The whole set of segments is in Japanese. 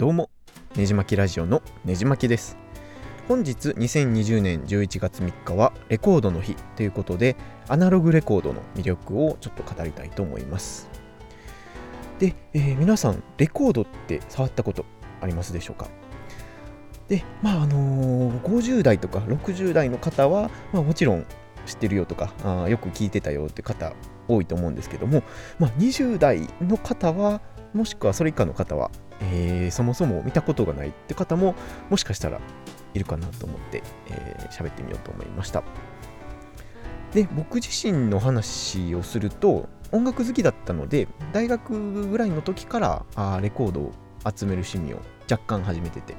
どうもねじまきラジオのねじまきです。本日2020年11月3日はレコードの日ということでアナログレコードの魅力をちょっと語りたいと思います。で、えー、皆さんレコードって触ったことありますでしょうか？でまああのー、50代とか60代の方は、まあ、もちろん知ってるよとかあよく聞いてたよって方多いと思うんですけども、まあ、20代の方はもしくはそれ以下の方はえー、そもそも見たことがないって方ももしかしたらいるかなと思って喋、えー、ってみようと思いました。で僕自身の話をすると音楽好きだったので大学ぐらいの時からあレコードを集める趣味を若干始めてて。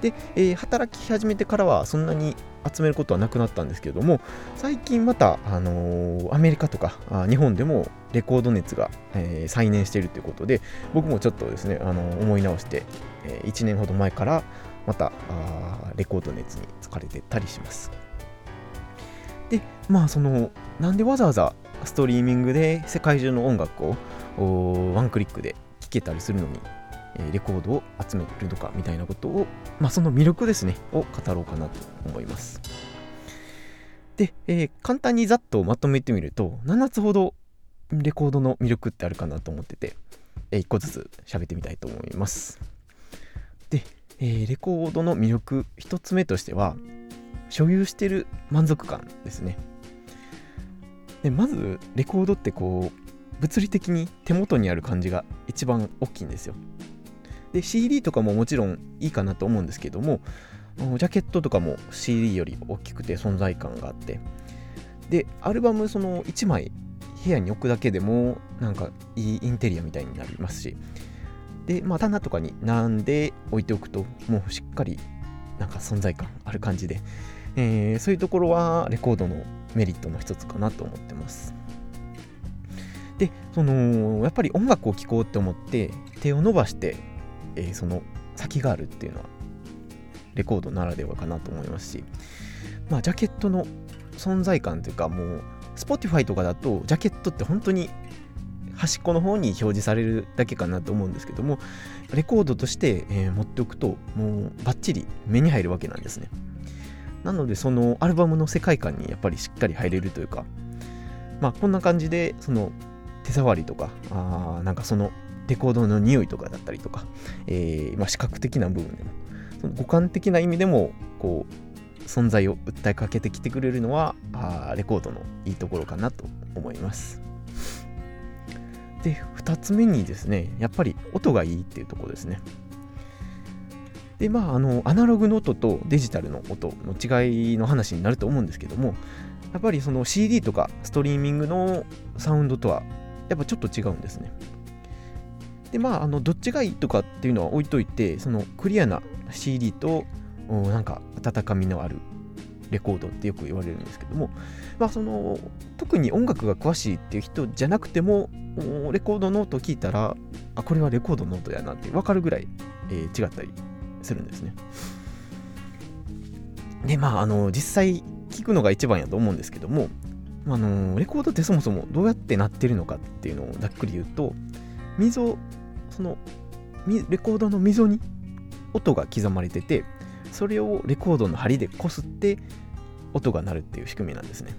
で、えー、働き始めてからはそんなに集めることはなくなったんですけれども最近また、あのー、アメリカとか日本でもレコード熱が、えー、再燃しているということで僕もちょっとですね、あのー、思い直して、え、1年ほど前からまたあレコード熱に疲れてたりします。でまあそのなんでわざわざストリーミングで世界中の音楽をワンクリックで聴けたりするのにえレコードを集めるのかみたいなことを、まあ、その魅力ですね、を語ろうかなと思います。で、えー、簡単にざっとまとめてみると、7つほどレコードの魅力ってあるかなと思ってて、えー、1個ずつ喋ってみたいと思います。で、えー、レコードの魅力1つ目としては、所有してる満足感ですね。でまず、レコードってこう、物理的に手元にある感じが一番大きいんですよ。で CD とかももちろんいいかなと思うんですけどもジャケットとかも CD より大きくて存在感があって。でアルバムその1枚部屋に置くだけでもなんかいいインテリアみたいになりますし。でまあ棚とかに並んで置いておくともうしっかりなんか存在感ある感じで、えー、そういうところはレコードのメリットの一つかなと思ってます。でそのやっぱり音楽を聴こうって思って手を伸ばしてえー、その先があるっていうのはレコードならではかなと思いますし、まあ、ジャケットの存在感というかもう Spotify とかだとジャケットって本当に端っこの方に表示されるだけかなと思うんですけどもレコードとして、えー、持っておくともうバッチリ目に入るわけなんですね。なのでそのアルバムの世界観にやっぱりしっかり入れるというかまあこんな感じでその手触りとかあなんかそのレコードの匂いとかだったりとか、えー、まあ、視覚的な部分でもその五感的な意味でもこう存在を訴えかけてきてくれるのはあレコードのいいところかなと思います。で2つ目にですねやっぱり音がいいっていうとこですね。でまああのアナログの音とデジタルの音の違いの話になると思うんですけどもやっぱりその CD とかストリーミングのサウンドとはやっぱちょっと違うんですね。でまああのどっちがいいとかっていうのは置いといてそのクリアな CD となんか温かみのあるレコードってよく言われるんですけども、まあ、その特に音楽が詳しいっていう人じゃなくてもレコードノートを聞いたらあこれはレコードノートやなって分かるぐらい、えー、違ったりするんですね。でまああの実際聞くのが一番やと思うんですけどもあのレコードってそもそもどうやって鳴ってるのかっていうのをざっくり言うと溝そのレコードの溝に音が刻まれててそれをレコードの針でこすって音が鳴るっていう仕組みなんですね。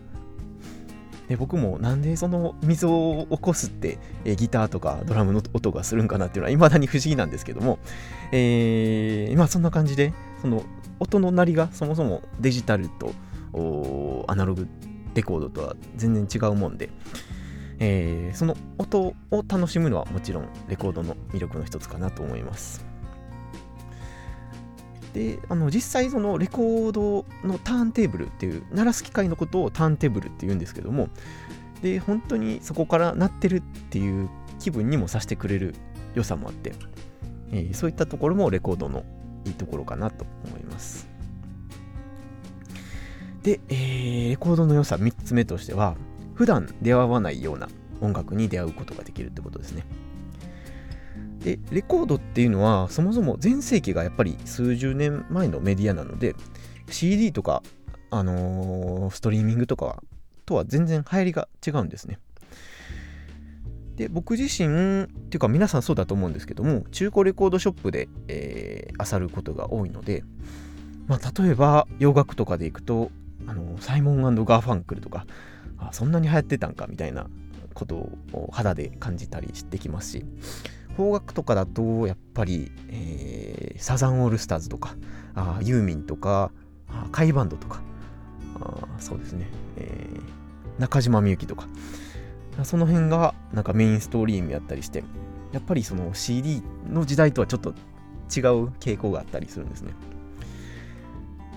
で僕もなんでその溝を起こすってえギターとかドラムの音がするんかなっていうのは未だに不思議なんですけども、えー、まあそんな感じでその音の鳴りがそもそもデジタルとアナログレコードとは全然違うもんで、えー、その音を楽しむのはもちろんレコードの魅力の一つかなと思います。であの実際そのレコードのターンテーブルっていう鳴らす機械のことをターンテーブルっていうんですけどもで本当にそこから鳴ってるっていう気分にもさせてくれる良さもあって、えー、そういったところもレコードのいいところかなと思いますで、えー、レコードの良さ3つ目としては普段出会わないような音楽に出会うことができるってことですね。で、レコードっていうのはそもそも全盛期がやっぱり数十年前のメディアなので CD とか、あのー、ストリーミングとかとは全然流行りが違うんですね。で僕自身っていうか皆さんそうだと思うんですけども中古レコードショップで、えー、漁ることが多いので、まあ、例えば洋楽とかでいくとあのサイモンガーファンクルとかあそんなに流行ってたんかみたいなことを肌で感じたりしてきますし。邦楽とかだとやっぱり、えー、サザンオールスターズとかあユーミンとかあカイバンドとか。あそうですね、えー、中島みゆきとか。その辺がなんかメインストリームやったりしてやっぱりその CD の時代とはちょっと違う傾向があったりするんですね。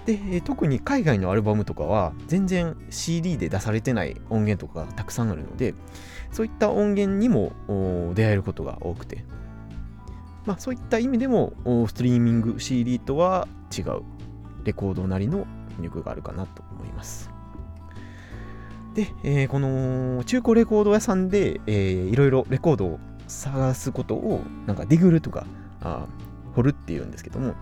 で特に海外のアルバムとかは全然 CD で出されてない音源とかがたくさんあるのでそういった音源にも出会えることが多くて。まあそういった意味でもストリーミング CD とは違うレコードなりの魅力があるかなと思います。で、えー、この中古レコード屋さんで、えー、いろいろレコードを探すことをなんかディグルとかあ掘るっていうんですけども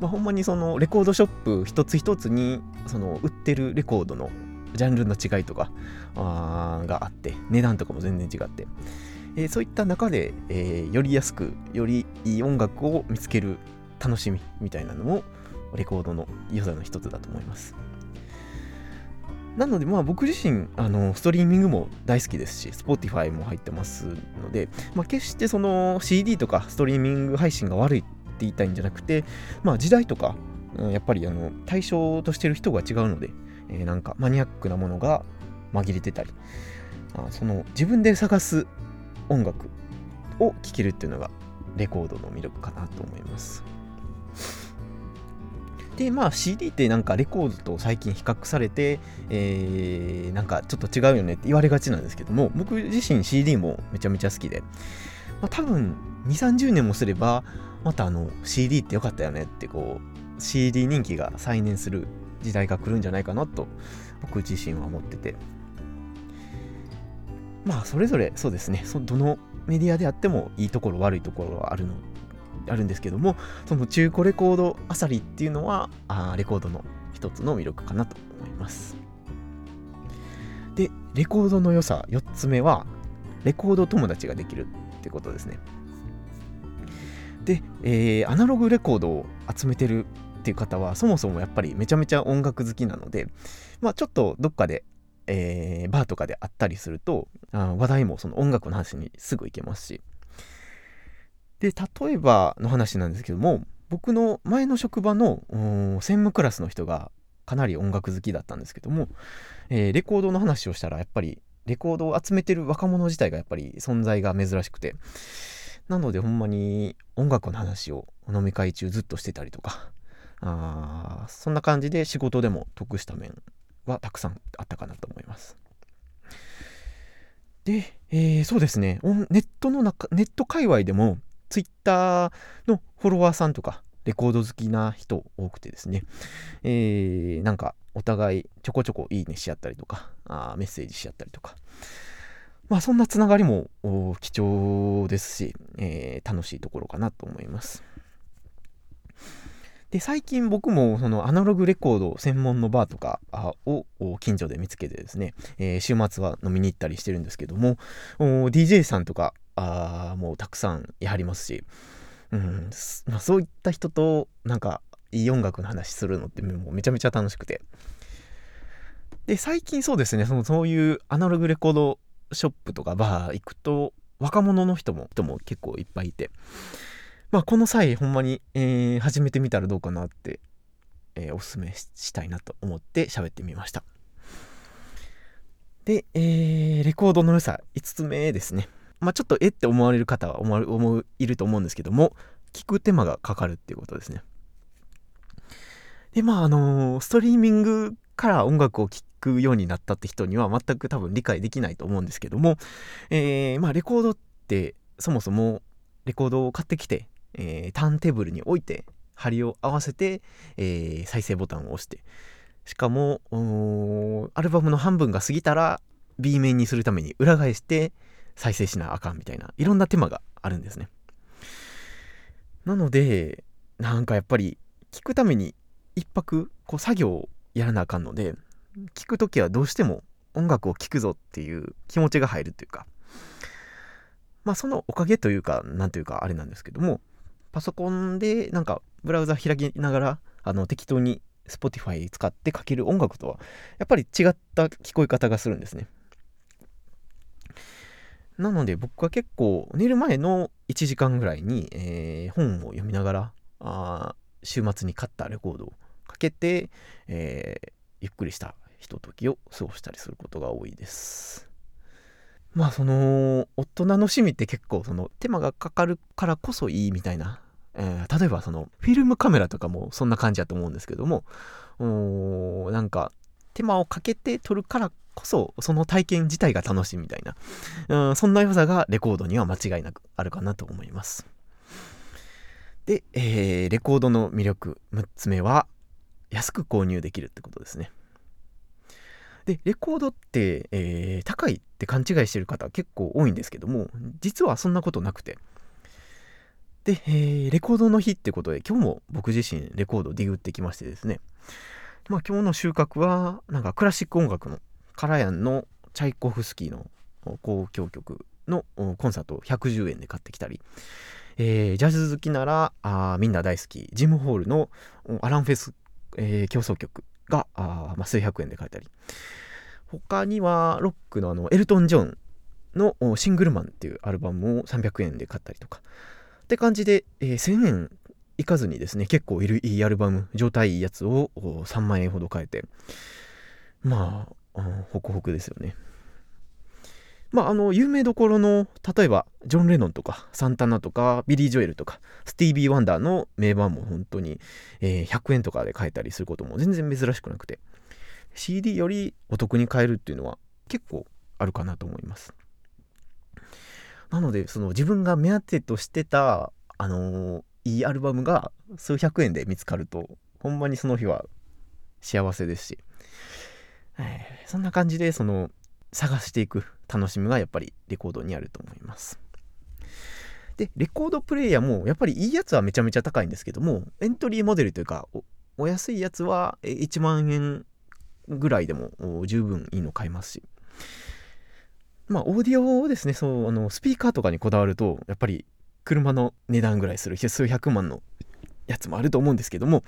まあ、ほんまにそのレコードショップ一つ一つにその売ってるレコードのジャンルの違いとかあがあって値段とかも全然違って、えー、そういった中で、えー、より安くよりいい音楽を見つける楽しみみたいなのもレコードの良さの一つだと思います。なのでまあ僕自身あのストリーミングも大好きですし Spotify も入ってますので、まあ、決してその CD とかストリーミング配信が悪いって言いたいんじゃなくて、まあ時代とか、うんやっぱりあの対象としてる人が違うので、えー、なんかマニアックなものが紛れてたり、あその自分で探す音楽を聴けるっていうのがレコードの魅力かなと思います。で、まあ CD ってなんかレコードと最近比較されて、えー、なんかちょっと違うよねって言われがちなんですけども、僕自身 CD もめちゃめちゃ好きで、まあ、多分2、30年もすれば、またあの CD ってよかったよねってこう CD 人気が再燃する時代が来るんじゃないかなと僕自身は思ってて。まあそれぞれそうですね。そどのメディアであってもいいところ悪いところはあるのあるんですけどもその中古レコードあさりっていうのはあレコードの一つの魅力かなと思います。でレコードの良さ4つ目はレコード友達ができるってことですね。で、えー、アナログレコードを集めてるっていう方はそもそもやっぱりめちゃめちゃ音楽好きなので、まあ、ちょっとどっかで、えー、バーとかであったりするとあ話題もその音楽の話にすぐ行けますし。で例えばの話なんですけども僕の前の職場の専務クラスの人がかなり音楽好きだったんですけども、えー、レコードの話をしたらやっぱりレコードを集めてる若者自体がやっぱり存在が珍しくてなのでほんまに音楽の話を飲み会中ずっとしてたりとか、あそんな感じで仕事でも得した面はたくさんあったかなと思います。で、えー、そうですね、ネットの中、ネット界隈でも、ツイッターのフォロワーさんとか、レコード好きな人多くてですね、えー、なんかお互いちょこちょこいいねし合ったりとか、あメッセージし合ったりとか、まあそんなつながりも貴重ですし、えー、楽しいところかなと思います。で、最近僕もそのアナログレコード専門のバーとかを近所で見つけてですね、えー、週末は飲みに行ったりしてるんですけども、DJ さんとかあもうたくさんやはりますし、うんまあ、そういった人となんかいい音楽の話するのってもうめちゃめちゃ楽しくて。で、最近そうですね、そのそういうアナログレコードショップとかバー行くと若者の人も人も結構いっぱいいて。まあこの際ほんまに、えー、始めてみたらどうかなって、えー、おすすめしたいなと思って喋ってみました。で、えー、レコードの良さ5つ目ですね。まあちょっとえって思われる方は思思ういると思うんですけども聞く手間がかかるっていうことですね。でまああのー、ストリーミングから音楽を聴くようになったって人には全く多分理解できないと思うんですけども、えー、まあレコードってそもそもレコードを買ってきて、えー、ターンテーブルに置いて針を合わせて、えー、再生ボタンを押して。しかもアルバムの半分が過ぎたら B 面にするために裏返して再生しなあかんみたいないろんな手間があるんですね。なのでなんかやっぱり聞くために一泊こう作業をやらなあかんので聞く時はどうしても音楽を聴くぞっていう気持ちが入るっていうかまあそのおかげというか、なんというかあれなんですけども、パソコンでなんかブラウザ開きながら、あの適当に Spotify 使ってかける音楽とは、やっぱり違った聞こえ方がするんですね。なので僕は結構寝る前の1時間ぐらいに、えー、本を読みながらあ週末に買ったレコードをかけて、えー、ゆっくりしたひとときを過ごしたりすることが多いです。まあその大人の趣味って結構その手間がかかるからこそいいみたいな、えー、例えばそのフィルムカメラとかもそんな感じだと思うんですけどもなんか手間をかけて撮るからこそその体験自体が楽しいみたいな、うん、そんな良さがレコードには間違いなくあるかなと思います。で、えー、レコードの魅力6つ目は安く購入できるってことですね。で、レコードって、えー、高いって勘違いしてる方結構多いんですけども、実はそんなことなくて。で、えー、レコードの日ってことで、今日も僕自身レコードディグってきましてですね、まあ今日の収穫は、なんかクラシック音楽のカラヤンのチャイコフスキーの交響曲のコンサートを110円で買ってきたり、えー、ジャズ好きならあみんな大好きジムホールのアランフェス、えー、競争曲があ、まあ、数百円で買えたり。他にはロックのあのエルトン・ジョンのシングルマンっていうアルバムを300円で買ったりとか。って感じで、えー、1000円いかずにですね結構いるいいアルバム状態いいやつを3万円ほど買えて。まあホクホクですよね。まあ、あの、有名どころの、例えば、ジョン・レノンとか、サンタナとか、ビリー・ジョエルとか、スティービー・ワンダーの名盤も本当に、えー、100円とかで買えたりすることも全然珍しくなくて、CD よりお得に買えるっていうのは結構あるかなと思います。なので、その自分が目当てとしてた、あのー、いいアルバムが数百円で見つかると、ほんまにその日は幸せですし、えー、そんな感じで、その、探していく楽しみがやっぱりレコードにあると思います。で、レコードプレイヤーもやっぱりいいやつはめちゃめちゃ高いんですけども、エントリーモデルというか、お安いやつは1万円ぐらいでも十分いいの買えますし。まあ、オーディオをですね、そう、あの、スピーカーとかにこだわると、やっぱり車の値段ぐらいする数百万のやつもあると思うんですけども、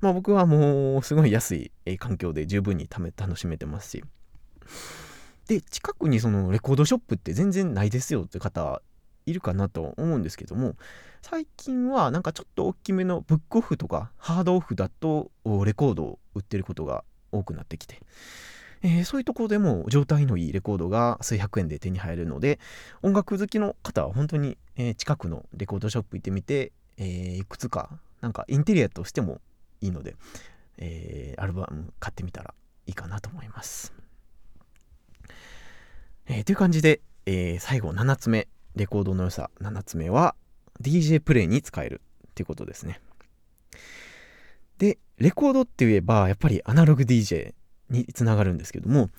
まあ僕はもうすごい安い環境で十分に楽しめてますし、で近くにそのレコードショップって全然ないですよって方いるかなと思うんですけども最近はなんかちょっと大きめのブックオフとかハードオフだとレコードを売ってることが多くなってきて、えー、そういうところでも状態のいいレコードが数百円で手に入るので音楽好きの方は本当に、え、近くのレコードショップ行ってみて、えー、いくつかなんかインテリアとしてもいいので、えアルバム買ってみたらいいかなと思います。えー、という感じで、えー、最後7つ目、レコードの良さ7つ目は DJ プレイに使えるっていうことですね。で、レコードって言えばやっぱりアナログ DJ につながるんですけども、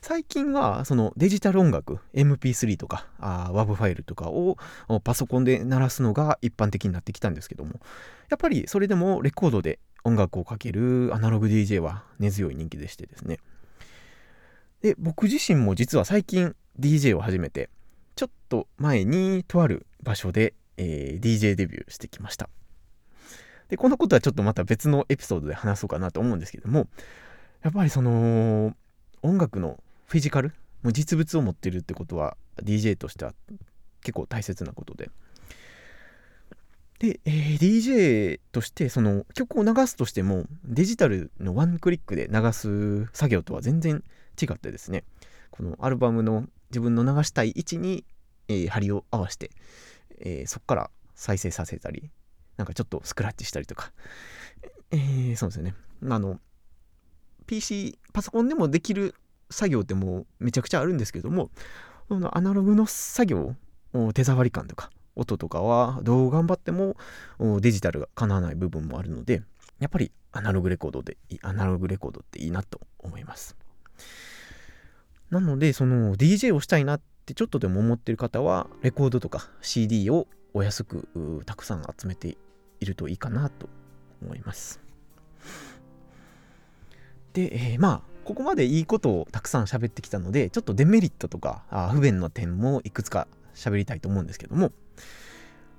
最近はそのデジタル音楽 MP3 とかあ WAV ファイルとかをパソコンで鳴らすのが一般的になってきたんですけどもやっぱりそれでもレコードで音楽をかけるアナログ DJ は根強い人気でしてですねで、僕自身も実は最近 DJ を始めて、ちょっと前にとある場所で、えー、DJ デビューしてきました。で、このことはちょっとまた別のエピソードで話そうかなと思うんですけども、やっぱりその、音楽のフィジカル、もう実物を持ってるってことは DJ としては結構大切なことで。で、えー、DJ としてその曲を流すとしてもデジタルのワンクリックで流す作業とは全然違ってですねこのアルバムの自分の流したい位置に、えー、針を合わせて、えー、そこから再生させたりなんかちょっとスクラッチしたりとか、えー、そうですよね。あの PC パソコンでもできる作業ってもうめちゃくちゃあるんですけどもアナログの作業手触り感とか音とかはどう頑張ってもデジタルがかなわない部分もあるのでやっぱりアナログレコードでアナログレコードっていいなと思います。なので、その DJ をしたいなってちょっとでも思ってる方は、レコードとか CD をお安くたくさん集めているといいかなと思います。で、えー、まあ、ここまでいいことをたくさん喋ってきたのでちょっとデメリットとかあ不便な点もいくつか喋りたいと思うんですけども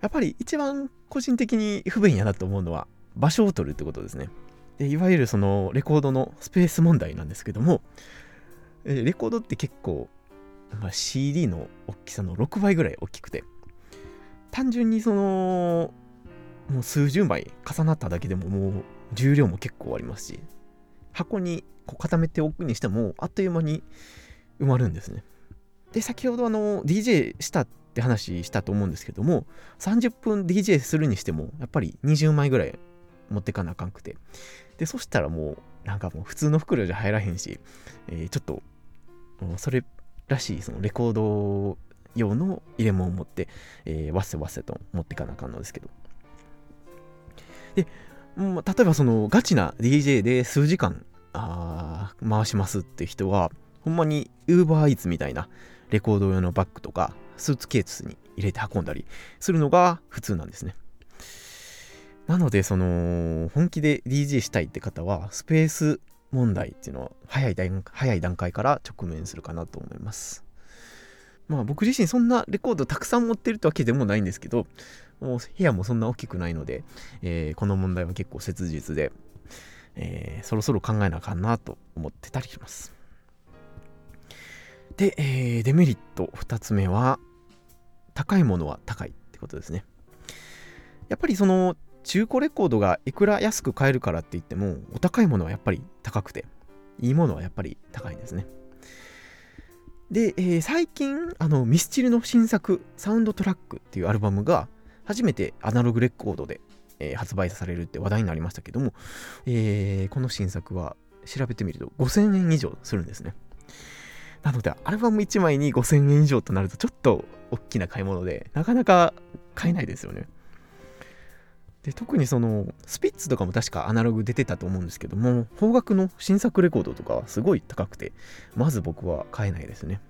やっぱり一番個人的に不便やなと思うのは場所を取るってことですねでいわゆるそのレコードのスペース問題なんですけどもレコードって結構、まあ、CD の大きさの6倍ぐらい大きくて単純にそのもう数十枚重なっただけでももう重量も結構ありますし箱にこう固めておくにしてもあっという間に埋まるんですね。で先ほどあの DJ したって話したと思うんですけども30分 DJ するにしてもやっぱり20枚ぐらい持ってかなあかんくて。でそしたらもうなんかもう普通の袋じゃ入らへんし、えー、ちょっとそれらしいそのレコード用の入れ物を持って、えー、わせわせと持っていかなあかんのですけどで、うん、例えばそのガチな DJ で数時間あ回しますって人はほんまに UberEats みたいなレコード用のバッグとかスーツケースに入れて運んだりするのが普通なんですね。なので、その、本気で DJ したいって方は、スペース問題っていうのは早い早い段階から直面するかなと思います。まあ僕自身そんなレコードたくさん持ってるってわけでもないんですけど、もう部屋もそんな大きくないので、えー、この問題は結構切実で、えー、そろそろ考えなあかんなと思ってたりします。で、えー、デメリット2つ目は、高いものは高いってことですね。やっぱりその中古レコードがいくら安く買えるからって言っても、お高いものはやっぱり高くて、いいものはやっぱり高いんですね。で、えー、最近、あの、ミスチルの新作、サウンドトラックっていうアルバムが、初めてアナログレコードで、えー、発売されるって話題になりましたけども、えー、この新作は調べてみると5000円以上するんですね。なので、アルバム1枚に5000円以上となるとちょっと大きな買い物で、なかなか買えないですよね。で特にそのスピッツとかも確かアナログ出てたと思うんですけども方角の新作レコードとかはすごい高くてまず僕は買えないですね。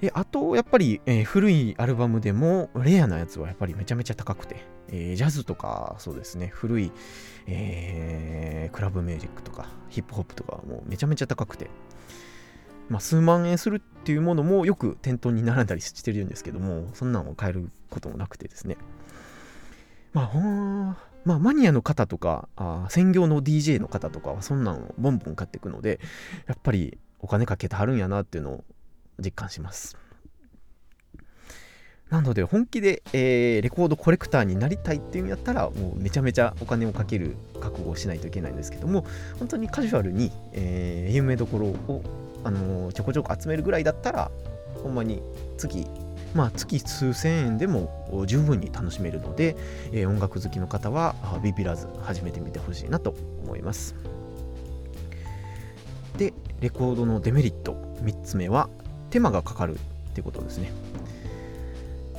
であとやっぱり、えー、古いアルバムでもレアなやつはやっぱりめちゃめちゃ高くて、えー、ジャズとかそうですね古い、えー、クラブミュージックとかヒップホップとかもめちゃめちゃ高くてまあ、数万円するっていうものもよく店頭に並んだりしてるんですけどもそんなのを買えることもなくてですね。まあ、ほんまあ、マニアの方とかあ専業の DJ の方とかはそんなんをボンボン買っていくのでやっぱりお金かけてはるんやなっていうのを実感します。なので本気で、えー、レコードコレクターになりたいっていうんやったらもうめちゃめちゃお金をかける覚悟をしないといけないんですけども本当にカジュアルに、えー、有名どころを、あのー、ちょこちょこ集めるぐらいだったらほんまに月まあ、月数千円でも十分に楽しめるので、えー、音楽好きの方はビビらず始めてみてほしいなと思います。で、レコードのデメリット3つ目は手間がかかるってことですね。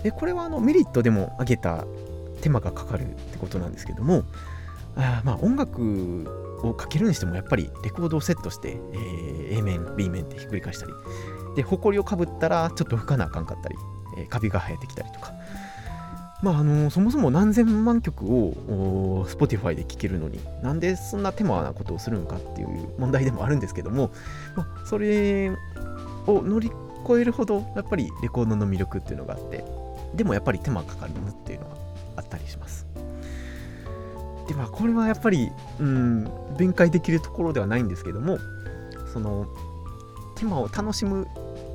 で、これはあのメリットでも挙げた手間がかかるってことなんですけども、あまあ音楽をかけるにしてもやっぱりレコードをセットして、えー、A 面 B 面ってひっくり返したりで埃をかぶったらちょっと拭かなあかんかったりえ、カビが生えてきたりとか。まああのそもそも何千万曲を Spotify で聴けるのになんでそんな手間なことをするのかっていう問題でもあるんですけども、まあ、それを乗り越えるほどやっぱりレコードの魅力っていうのがあってでもやっぱり手間かかるなっていうのはあったりしますでまあこれはやっぱりうん弁解できるところではないんですけどもその手間を楽しむ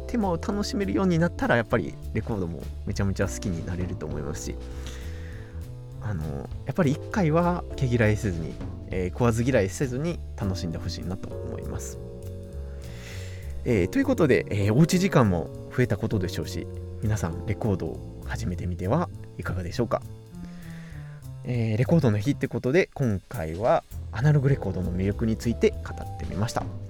手間を楽しめるようになったらやっぱりレコードもめちゃめちゃ好きになれると思いますしあのやっぱり1回は毛嫌いせずに、えー、食わず嫌いせずに楽しんでほしいなと思います、えー、ということで、えー、おうち時間も増えたことでしょうし皆さんレコードを始めてみてはいかがでしょうか、えー、レコードの日ってことで今回はアナログレコードの魅力について語ってみました。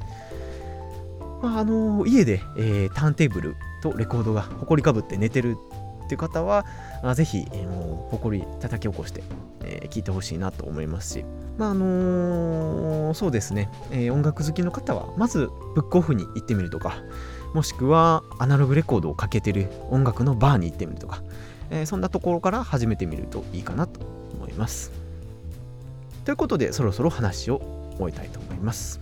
まあ、あの家で、えー、ターンテーブルとレコードがほこりかぶって寝てるっていう方は、あぜひ、えー、もうほこり叩き起こして、えー、聞いてほしいなと思いますし、まああのー、そうですね、えー、音楽好きの方はまずブックオフに行ってみるとかもしくはアナログレコードをかけてる音楽のバーに行ってみるとか、えー、そんなところから始めてみるといいかなと思います。ということでそろそろ話を終えたいと思います。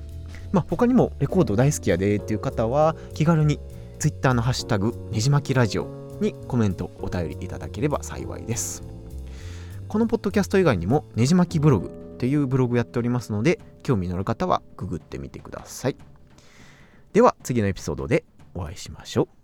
まあ、他にもレコード大好きやでっていう方は気軽に Twitter のハッシュタグねじまきラジオにコメントお便りいただければ幸いです。このポッドキャスト以外にもねじまきブログというブログやっておりますので興味のある方はググってみてください。では次のエピソードでお会いしましょう。